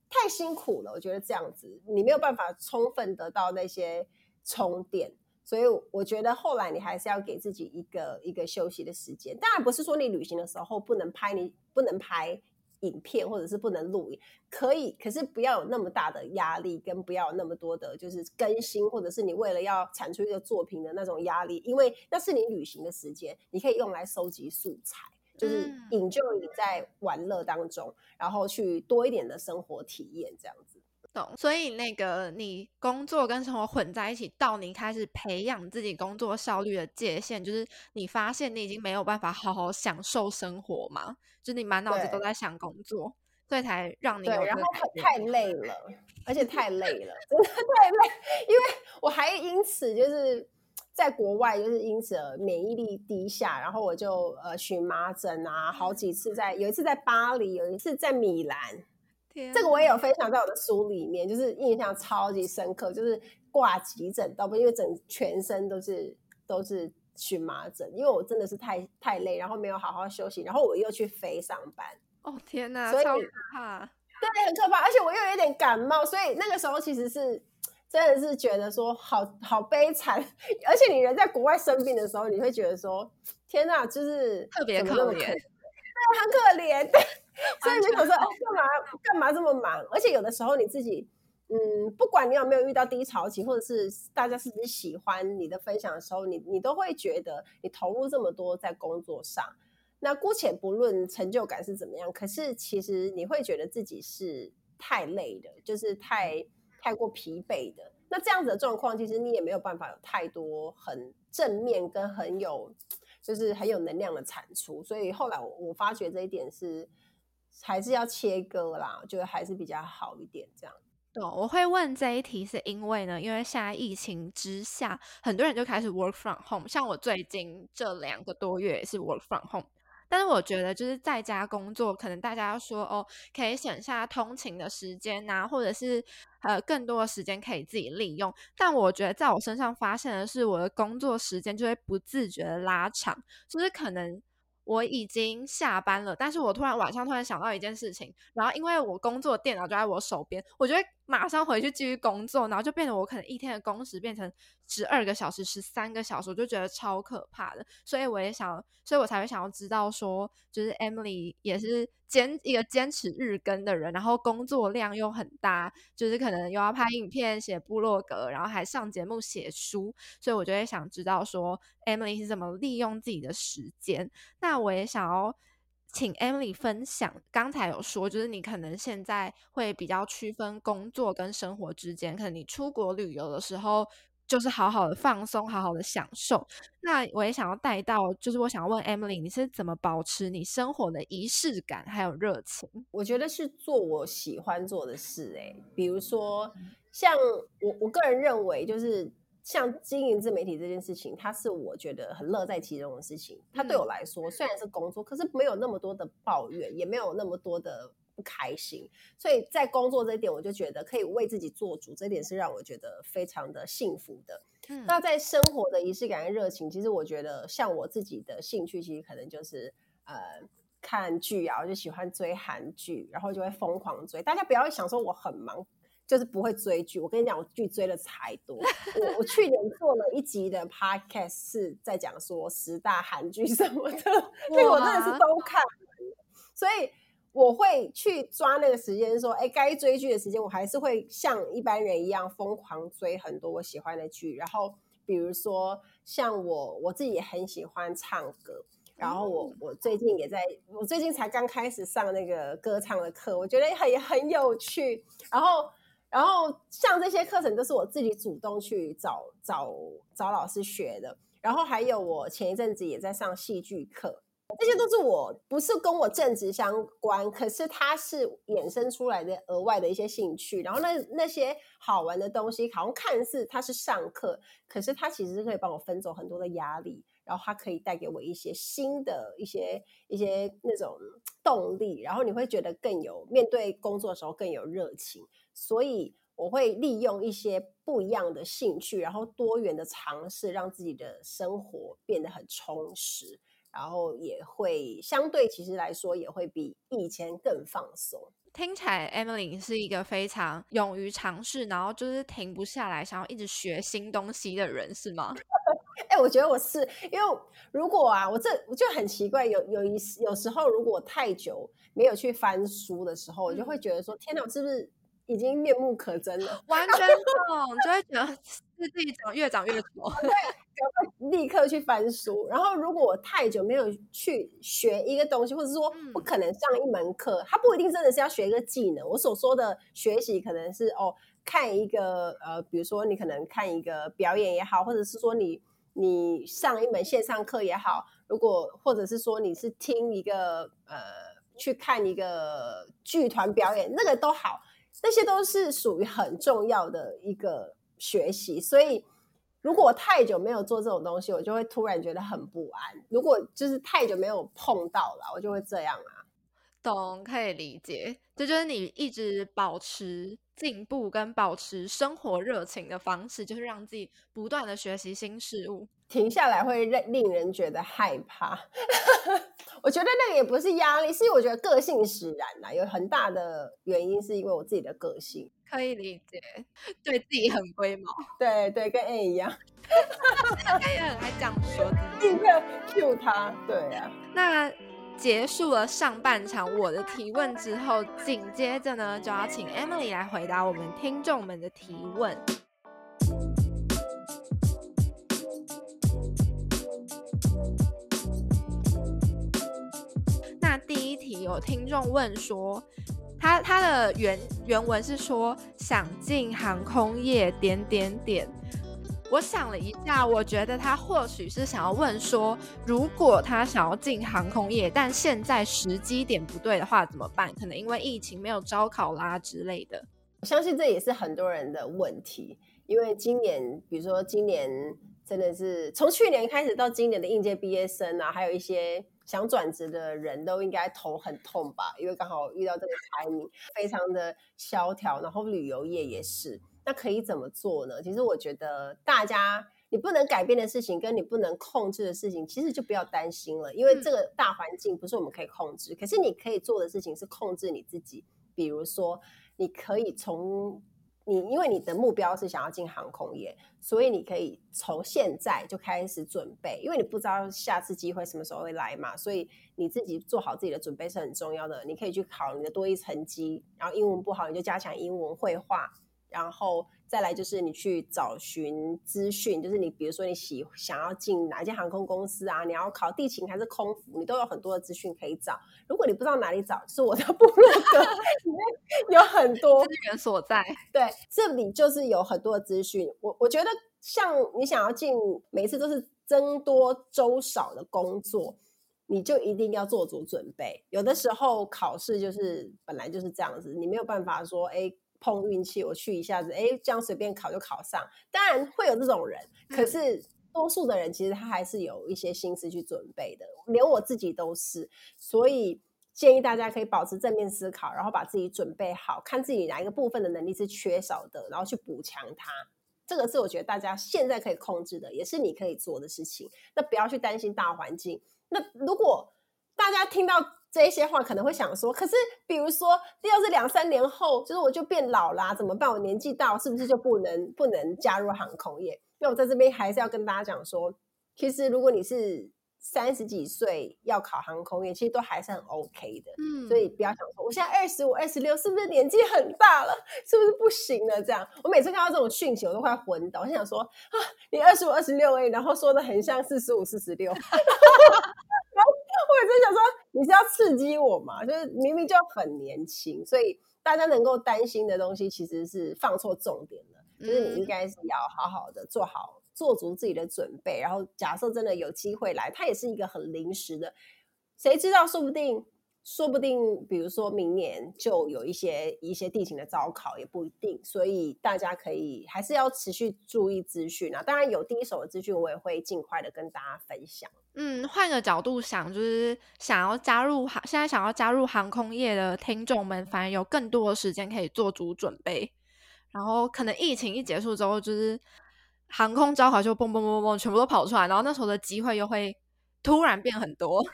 太辛苦了。我觉得这样子，你没有办法充分得到那些充电。所以我觉得后来你还是要给自己一个一个休息的时间。当然不是说你旅行的时候不能拍，你不能拍。影片或者是不能录影，可以，可是不要有那么大的压力，跟不要有那么多的，就是更新，或者是你为了要产出一个作品的那种压力，因为那是你旅行的时间，你可以用来收集素材，就是引就你在玩乐当中，然后去多一点的生活体验，这样子。懂。所以那个你工作跟生活混在一起，到你开始培养自己工作效率的界限，就是你发现你已经没有办法好好享受生活嘛？就你满脑子都在想工作，所以才让你有。然后太累了，而且太累了，真的 [LAUGHS] 太累。因为我还因此就是在国外，就是因此免疫力低下，然后我就呃荨麻疹啊，好几次在，有一次在巴黎，有一次在米兰。这个我也有分享在我的书里面，就是印象超级深刻，就是挂急诊，都不因为整全身都是都是。荨麻疹，因为我真的是太太累，然后没有好好休息，然后我又去飞上班。哦天哪，所以超可怕，对，很可怕。而且我又有点感冒，所以那个时候其实是真的是觉得说好好悲惨。[LAUGHS] 而且你人在国外生病的时候，你会觉得说天哪，就是特别可怜，对，很可怜。[LAUGHS] 对，[LAUGHS] 所以你想说哦，干嘛干嘛这么忙？而且有的时候你自己。嗯，不管你有没有遇到低潮期，或者是大家是不是喜欢你的分享的时候，你你都会觉得你投入这么多在工作上，那姑且不论成就感是怎么样，可是其实你会觉得自己是太累的，就是太太过疲惫的。那这样子的状况，其实你也没有办法有太多很正面跟很有就是很有能量的产出。所以后来我我发觉这一点是还是要切割啦，我觉得还是比较好一点这样。对，我会问这一题是因为呢，因为现在疫情之下，很多人就开始 work from home，像我最近这两个多月也是 work from home。但是我觉得，就是在家工作，可能大家说哦，可以省下通勤的时间呐、或者是呃更多的时间可以自己利用。但我觉得，在我身上发现的是，我的工作时间就会不自觉的拉长，就是可能。我已经下班了，但是我突然晚上突然想到一件事情，然后因为我工作电脑就在我手边，我觉得马上回去继续工作，然后就变得我可能一天的工时变成十二个小时、十三个小时，我就觉得超可怕的。所以我也想，所以我才会想要知道说，就是 Emily 也是坚一个坚持日更的人，然后工作量又很大，就是可能又要拍影片、写部落格，然后还上节目、写书，所以我就会想知道说 Emily 是怎么利用自己的时间。那我也想要。请 Emily 分享，刚才有说，就是你可能现在会比较区分工作跟生活之间，可能你出国旅游的时候，就是好好的放松，好好的享受。那我也想要带到，就是我想要问 Emily，你是怎么保持你生活的仪式感还有热情？我觉得是做我喜欢做的事，欸，哎，比如说像我，我个人认为就是。像经营自媒体这件事情，它是我觉得很乐在其中的事情。它对我来说虽然是工作，可是没有那么多的抱怨，也没有那么多的不开心。所以在工作这一点，我就觉得可以为自己做主，这一点是让我觉得非常的幸福的。嗯。那在生活的仪式感跟热情，其实我觉得像我自己的兴趣，其实可能就是呃看剧啊，我就喜欢追韩剧，然后就会疯狂追。大家不要想说我很忙。就是不会追剧，我跟你讲，我剧追的才多。我我去年做了一集的 podcast，是在讲说十大韩剧什么的，所以我真的是都看。所以我会去抓那个时间，说，哎，该追剧的时间，我还是会像一般人一样疯狂追很多我喜欢的剧。然后，比如说像我，我自己也很喜欢唱歌，然后我我最近也在，我最近才刚开始上那个歌唱的课，我觉得很也很有趣。然后。然后像这些课程都是我自己主动去找找找老师学的，然后还有我前一阵子也在上戏剧课，这些都是我不是跟我正职相关，可是它是衍生出来的额外的一些兴趣。然后那那些好玩的东西，好像看似它是上课，可是它其实是可以帮我分走很多的压力，然后它可以带给我一些新的一些一些那种动力，然后你会觉得更有面对工作的时候更有热情。所以我会利用一些不一样的兴趣，然后多元的尝试，让自己的生活变得很充实，然后也会相对其实来说也会比以前更放松。听起来 Emily 是一个非常勇于尝试，然后就是停不下来，想要一直学新东西的人，是吗？[LAUGHS] 哎、欸，我觉得我是，因为如果啊，我这我就很奇怪，有有一有时候如果太久没有去翻书的时候，我就会觉得说，嗯、天哪，我是不是？已经面目可憎了，[LAUGHS] 完全懂，就会觉得是自己长越长越丑。对，然后立刻去翻书。然后，如果我太久没有去学一个东西，或者说不可能上一门课，它不一定真的是要学一个技能。我所说的学习，可能是哦，看一个呃，比如说你可能看一个表演也好，或者是说你你上一门线上课也好，如果或者是说你是听一个呃，去看一个剧团表演，那个都好。那些都是属于很重要的一个学习，所以如果我太久没有做这种东西，我就会突然觉得很不安。如果就是太久没有碰到了，我就会这样啊。懂，可以理解。这就是你一直保持进步跟保持生活热情的方式，就是让自己不断的学习新事物。停下来会令令人觉得害怕。我觉得那个也不是压力，是我觉得个性使然呐，有很大的原因是因为我自己的个性，可以理解，对自己很龟毛，对对，跟 A 一样 [LAUGHS] 他也很爱这样说，立刻 Q 他，对啊。那结束了上半场我的提问之后，紧接着呢就要请 Emily 来回答我们听众们的提问。有听众问说他他的原原文是说想进航空业点点点。我想了一下，我觉得他或许是想要问说，如果他想要进航空业，但现在时机点不对的话怎么办？可能因为疫情没有招考啦之类的。我相信这也是很多人的问题，因为今年，比如说今年真的是从去年开始到今年的应届毕业生啊，还有一些想转职的人都应该头很痛吧，因为刚好遇到这个 timing，非常的萧条，然后旅游业也是。那可以怎么做呢？其实我觉得大家，你不能改变的事情，跟你不能控制的事情，其实就不要担心了，因为这个大环境不是我们可以控制。可是你可以做的事情是控制你自己，比如说，你可以从你，因为你的目标是想要进航空业，所以你可以从现在就开始准备，因为你不知道下次机会什么时候会来嘛，所以你自己做好自己的准备是很重要的。你可以去考你的多一层级，然后英文不好你就加强英文绘画。然后再来就是你去找寻资讯，就是你比如说你喜想要进哪一间航空公司啊，你要考地勤还是空服，你都有很多的资讯可以找。如果你不知道哪里找，就是我的部落格里面有很多资源所在。对，这里就是有很多的资讯。我我觉得像你想要进，每次都是增多周少的工作，你就一定要做足准备。有的时候考试就是本来就是这样子，你没有办法说哎。碰运气，我去一下子，哎，这样随便考就考上。当然会有这种人，可是多数的人其实他还是有一些心思去准备的，连我自己都是。所以建议大家可以保持正面思考，然后把自己准备好，看自己哪一个部分的能力是缺少的，然后去补强它。这个是我觉得大家现在可以控制的，也是你可以做的事情。那不要去担心大环境。那如果大家听到，这一些话可能会想说，可是比如说，要是两三年后，就是我就变老啦，怎么办？我年纪大，是不是就不能不能加入航空业？那我在这边还是要跟大家讲说，其实如果你是三十几岁要考航空业，其实都还是很 OK 的。嗯，所以不要想说，我现在二十五、二十六，是不是年纪很大了？是不是不行了？这样，我每次看到这种讯息，我都快昏倒。我想说啊，你二十五、二十六哎，然后说的很像四十五、四十六。[LAUGHS] 我也在想说，你是要刺激我嘛？就是明明就很年轻，所以大家能够担心的东西其实是放错重点了。就是你应该是要好好的做好，做足自己的准备。然后假设真的有机会来，它也是一个很临时的，谁知道？说不定。说不定，比如说明年就有一些一些地形的招考，也不一定。所以大家可以还是要持续注意资讯啊。当然有第一手的资讯，我也会尽快的跟大家分享。嗯，换个角度想，就是想要加入航，现在想要加入航空业的听众们，反而有更多的时间可以做足准备。然后可能疫情一结束之后，就是航空招考就蹦蹦蹦蹦，全部都跑出来，然后那时候的机会又会突然变很多。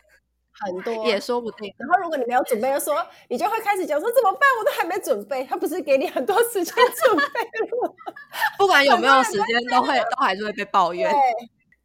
很多也说不定，然后如果你没有准备的时候，你就会开始讲说怎么办？我都还没准备，他不是给你很多时间准备吗？[LAUGHS] 不管有没有时间，都会都还是会被抱怨。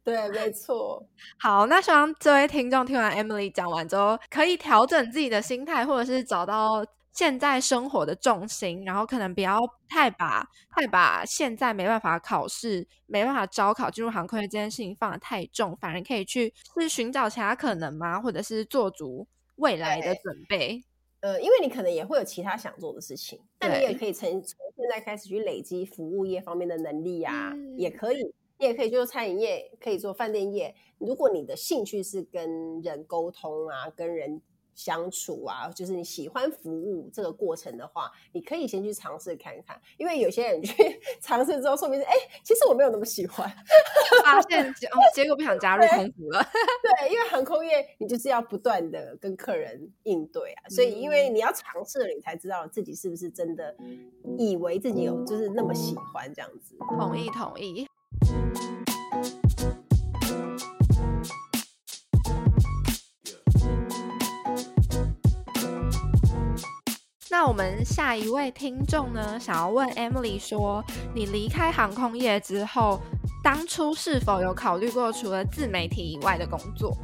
对，对，没错。好，那希望这位听众听完 Emily 讲完之后，可以调整自己的心态，或者是找到。现在生活的重心，然后可能不要太把太把现在没办法考试、没办法招考进入航空业这件事情放得太重，反而可以去是寻找其他可能吗？或者是做足未来的准备？呃，因为你可能也会有其他想做的事情，那你也可以从从现在开始去累积服务业方面的能力啊，嗯、也可以，你也可以做餐饮业，可以做饭店业。如果你的兴趣是跟人沟通啊，跟人。相处啊，就是你喜欢服务这个过程的话，你可以先去尝试看看。因为有些人去 [LAUGHS] 尝试之后，说明是哎，其实我没有那么喜欢，发现哦，结果不想加入空服了。[LAUGHS] 对，因为航空业你就是要不断的跟客人应对啊，所以因为你要尝试了，你才知道自己是不是真的以为自己有就是那么喜欢这样子。同意，同意。那我们下一位听众呢，想要问 Emily 说，你离开航空业之后，当初是否有考虑过除了自媒体以外的工作？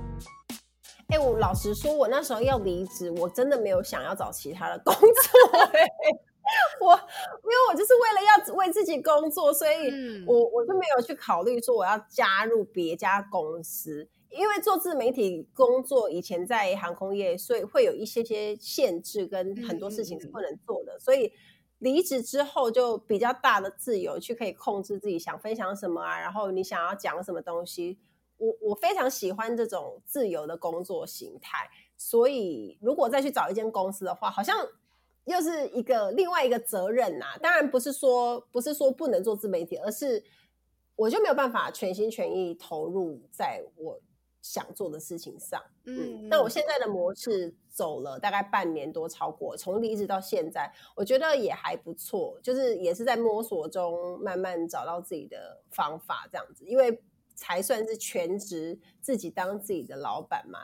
哎、欸，我老实说，我那时候要离职，我真的没有想要找其他的工作、欸。我因为我就是为了要为自己工作，所以我我就没有去考虑说我要加入别家公司。因为做自媒体工作，以前在航空业，所以会有一些些限制跟很多事情是不能做的，嗯、所以离职之后就比较大的自由，去可以控制自己想分享什么啊，然后你想要讲什么东西，我我非常喜欢这种自由的工作形态，所以如果再去找一间公司的话，好像又是一个另外一个责任呐、啊。当然不是说不是说不能做自媒体，而是我就没有办法全心全意投入在我。想做的事情上，嗯，那我现在的模式走了大概半年多，超过从离职到现在，我觉得也还不错，就是也是在摸索中慢慢找到自己的方法，这样子，因为才算是全职自己当自己的老板嘛，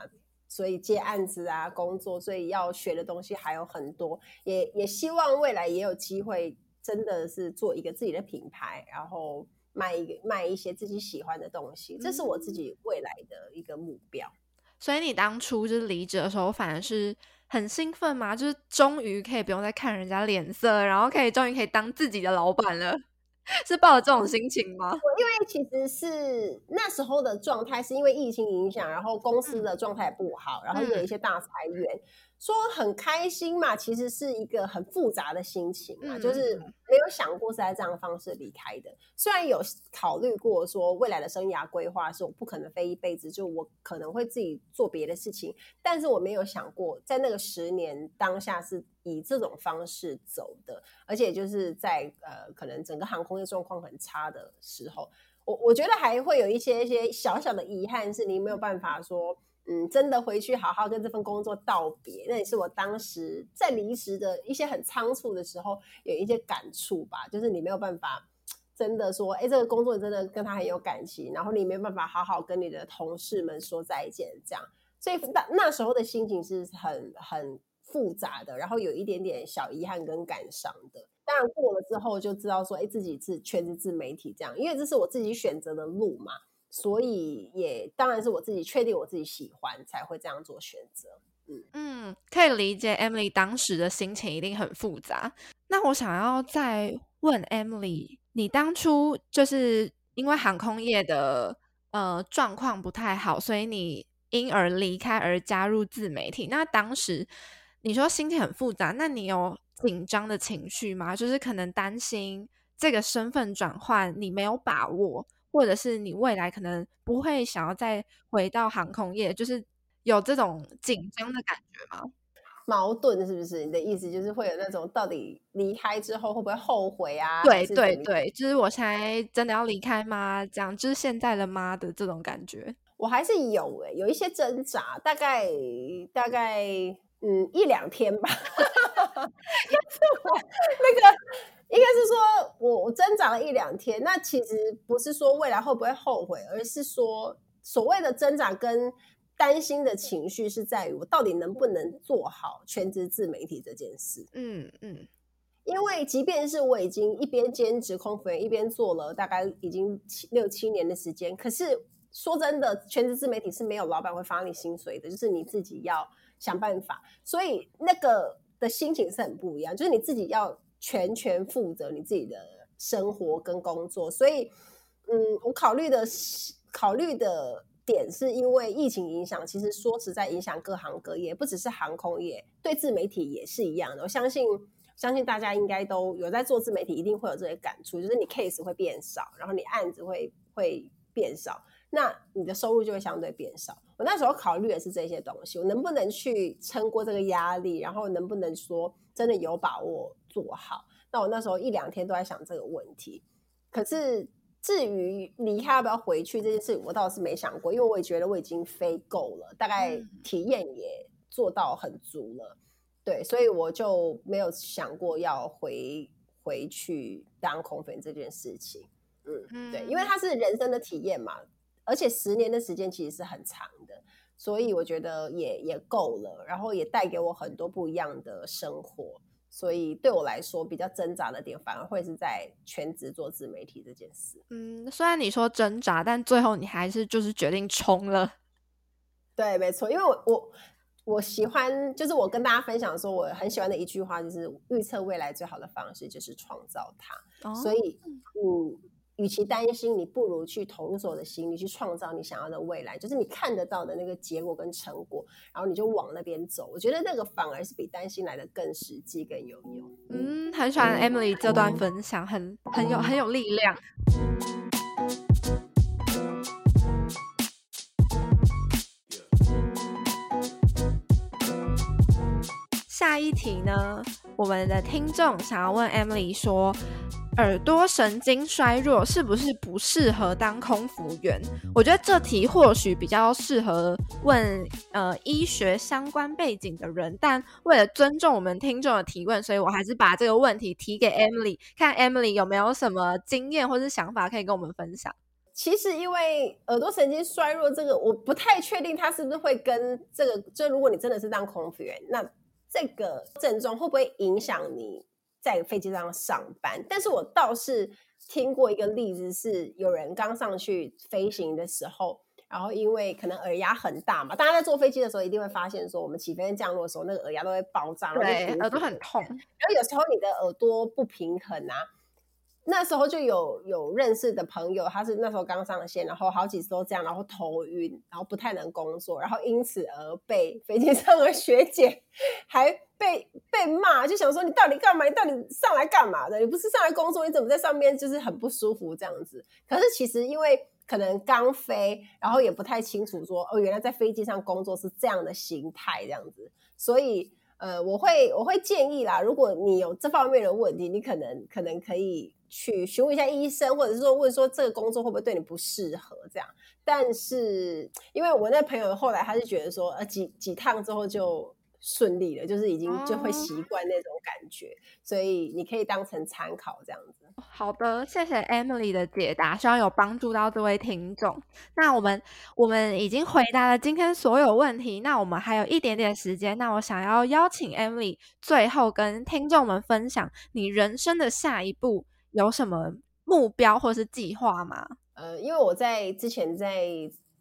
所以接案子啊，工作，所以要学的东西还有很多，也也希望未来也有机会，真的是做一个自己的品牌，然后。卖一个卖一些自己喜欢的东西，这是我自己未来的一个目标。嗯、所以你当初就是离职的时候，反而是很兴奋吗？就是终于可以不用再看人家脸色，然后可以终于可以当自己的老板了，[LAUGHS] 是抱着这种心情吗？因为其实是那时候的状态，是因为疫情影响，然后公司的状态不好，嗯、然后有一些大裁员。嗯说很开心嘛，其实是一个很复杂的心情嘛，嗯、就是没有想过是在这样的方式离开的。虽然有考虑过说未来的生涯规划是我不可能飞一辈子，就我可能会自己做别的事情，但是我没有想过在那个十年当下是以这种方式走的，而且就是在呃可能整个航空业状况很差的时候，我我觉得还会有一些一些小小的遗憾，是你没有办法说。嗯，真的回去好好跟这份工作道别，那也是我当时在离职的一些很仓促的时候有一些感触吧。就是你没有办法真的说，哎，这个工作真的跟他很有感情，然后你没有办法好好跟你的同事们说再见，这样。所以那那时候的心情是很很复杂的，然后有一点点小遗憾跟感伤的。当然过了之后就知道说，哎，自己是全职自媒体这样，因为这是我自己选择的路嘛。所以也当然是我自己确定我自己喜欢才会这样做选择。嗯嗯，可以理解 Emily 当时的心情一定很复杂。那我想要再问 Emily，你当初就是因为航空业的呃状况不太好，所以你因而离开而加入自媒体。那当时你说心情很复杂，那你有紧张的情绪吗？就是可能担心这个身份转换你没有把握。或者是你未来可能不会想要再回到航空业，就是有这种紧张的感觉吗？矛盾是不是？你的意思就是会有那种到底离开之后会不会后悔啊？对对对，就是我现在真的要离开吗？这样就是现在的吗的这种感觉，我还是有诶、欸，有一些挣扎，大概大概嗯一两天吧。[LAUGHS] 是我 [LAUGHS] 那个。应该是说我，我我挣扎了一两天。那其实不是说未来会不会后悔，而是说所谓的挣扎跟担心的情绪是在于我到底能不能做好全职自媒体这件事。嗯嗯，因为即便是我已经一边兼职空服员，一边做了大概已经七六七年的时间，可是说真的，全职自媒体是没有老板会发你薪水的，就是你自己要想办法。所以那个的心情是很不一样，就是你自己要。全权负责你自己的生活跟工作，所以，嗯，我考虑的是考虑的点是因为疫情影响，其实说实在影响各行各业，不只是航空业，对自媒体也是一样的。我相信，相信大家应该都有在做自媒体，一定会有这些感触，就是你 case 会变少，然后你案子会会变少，那你的收入就会相对变少。我那时候考虑的是这些东西，我能不能去撑过这个压力，然后能不能说真的有把握做好？那我那时候一两天都在想这个问题。可是至于离开要不要回去这件事，我倒是没想过，因为我也觉得我已经飞够了，大概体验也做到很足了，对，所以我就没有想过要回回去当空服员这件事情。嗯，对，因为它是人生的体验嘛。而且十年的时间其实是很长的，所以我觉得也也够了，然后也带给我很多不一样的生活，所以对我来说比较挣扎的点，反而会是在全职做自媒体这件事。嗯，虽然你说挣扎，但最后你还是就是决定冲了。[LAUGHS] 对，没错，因为我我我喜欢，就是我跟大家分享说，我很喜欢的一句话就是预测未来最好的方式就是创造它。哦，所以，嗯。与其担心，你不如去投入所有的心力去创造你想要的未来，就是你看得到的那个结果跟成果，然后你就往那边走。我觉得那个反而是比担心来的更实际、更有用。嗯，很喜欢 Emily 这段分享，很很有很有力量。下一题呢，我们的听众想要问 Emily 说，耳朵神经衰弱是不是不适合当空服员？我觉得这题或许比较适合问呃医学相关背景的人，但为了尊重我们听众的提问，所以我还是把这个问题提给 Emily，看 Emily 有没有什么经验或是想法可以跟我们分享。其实因为耳朵神经衰弱这个，我不太确定它是不是会跟这个，就如果你真的是当空服员，那这个症状会不会影响你？在飞机上上班，但是我倒是听过一个例子，是有人刚上去飞行的时候，然后因为可能耳压很大嘛，大家在坐飞机的时候一定会发现，说我们起飞跟降落的时候，那个耳压都会爆炸，对，耳朵很痛。然后有时候你的耳朵不平衡啊，那时候就有有认识的朋友，他是那时候刚上线，然后好几次都这样，然后头晕，然后不太能工作，然后因此而被飞机上的学姐 [LAUGHS] 还。被被骂，就想说你到底干嘛？你到底上来干嘛的？你不是上来工作，你怎么在上面就是很不舒服这样子？可是其实因为可能刚飞，然后也不太清楚说哦，原来在飞机上工作是这样的心态这样子，所以呃，我会我会建议啦，如果你有这方面的问题，你可能可能可以去询问一下医生，或者是说问说这个工作会不会对你不适合这样。但是因为我那朋友后来他是觉得说呃几几趟之后就。顺利了，就是已经就会习惯那种感觉，哦，所以你可以当成参考这样子。好的，谢谢 Emily 的解答，希望有帮助到这位听众。那我们我们已经回答了今天所有问题，那我们还有一点点时间，那我想要邀请 Emily 最后跟听众们分享你人生的下一步有什么目标或是计划吗？呃，因为我在之前在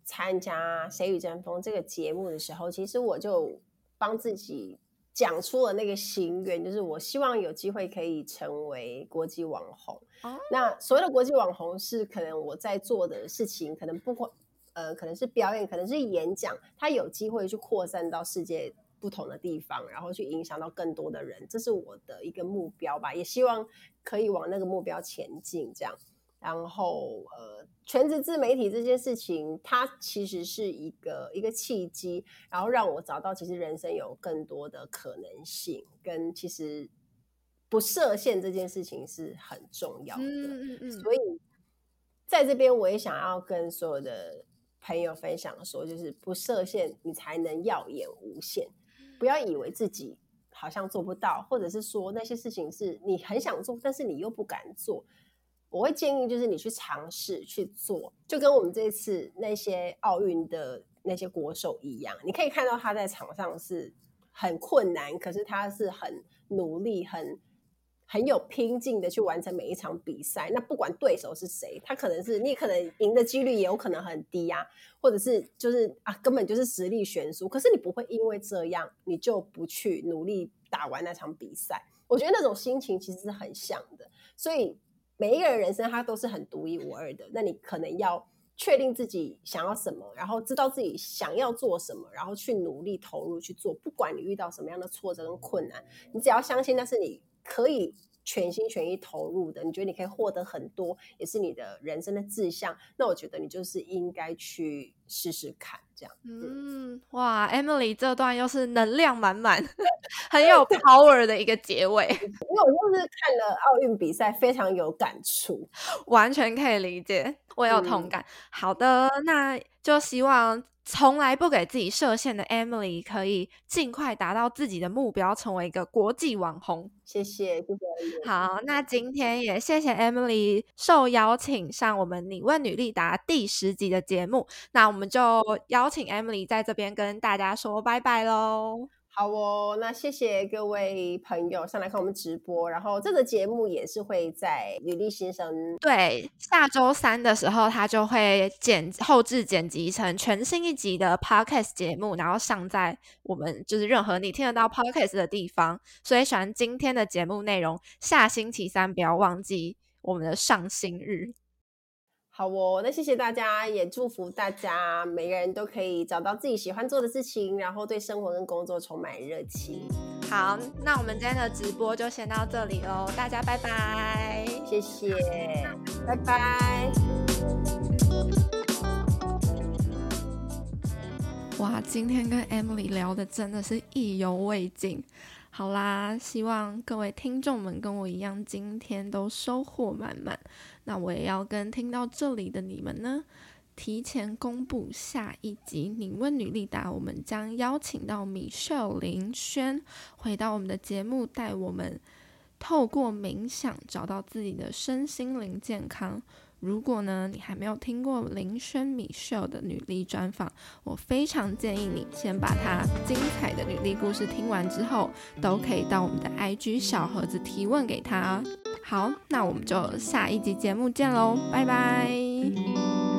参加《谁与争锋》这个节目的时候，其实我就。帮自己讲出了那个心愿，就是我希望有机会可以成为国际网红。Oh. 那所谓的国际网红是可能我在做的事情，可能不管呃，可能是表演，可能是演讲，它有机会去扩散到世界不同的地方，然后去影响到更多的人，这是我的一个目标吧。也希望可以往那个目标前进，这样。然后，呃，全职自媒体这件事情，它其实是一个一个契机，然后让我找到其实人生有更多的可能性，跟其实不设限这件事情是很重要的。嗯嗯嗯。所以，在这边我也想要跟所有的朋友分享说，就是不设限，你才能耀眼无限。不要以为自己好像做不到，或者是说那些事情是你很想做，但是你又不敢做。我会建议，就是你去尝试去做，就跟我们这次那些奥运的那些国手一样，你可以看到他在场上是很困难，可是他是很努力、很很有拼劲的去完成每一场比赛。那不管对手是谁，他可能是你可能赢的几率也有可能很低呀，或者是就是啊根本就是实力悬殊。可是你不会因为这样你就不去努力打完那场比赛。我觉得那种心情其实是很像的，所以。每一个人人生他都是很独一无二的，那你可能要确定自己想要什么，然后知道自己想要做什么，然后去努力投入去做。不管你遇到什么样的挫折跟困难，你只要相信那是你可以全心全意投入的，你觉得你可以获得很多，也是你的人生的志向。那我觉得你就是应该去试试看。这样，嗯，哇，Emily 这段又是能量满满，[LAUGHS] 很有 power 的一个结尾。[LAUGHS] 因为我就是看了奥运比赛，非常有感触，完全可以理解，我有同感。嗯、好的，那就希望。从来不给自己设限的 Emily 可以尽快达到自己的目标，成为一个国际网红。谢谢，谢谢。好，那今天也谢谢 Emily 受邀请上我们《你问女力答》第十集的节目。那我们就邀请 Emily 在这边跟大家说拜拜喽。好哦，那谢谢各位朋友上来看我们直播，然后这个节目也是会在女力新生，对，下周三的时候，它就会剪后置剪辑成全新一集的 podcast 节目，然后上在我们就是任何你听得到 podcast 的地方。所以喜欢今天的节目内容，下星期三不要忘记我们的上新日。好哦，那谢谢大家，也祝福大家每个人都可以找到自己喜欢做的事情，然后对生活跟工作充满热情。好，那我们今天的直播就先到这里喽，大家拜拜，谢谢，拜拜。哇，今天跟 Emily 聊的真的是意犹未尽。好啦，希望各位听众们跟我一样，今天都收获满满。那我也要跟听到这里的你们呢，提前公布下一集《你问女力答》，我们将邀请到米秀林轩回到我们的节目，带我们透过冥想找到自己的身心灵健康。如果呢，你还没有听过林轩米秀的女力专访，我非常建议你先把她精彩的女力故事听完之后，都可以到我们的 IG 小盒子提问给她。好，那我们就下一集节目见喽，拜拜。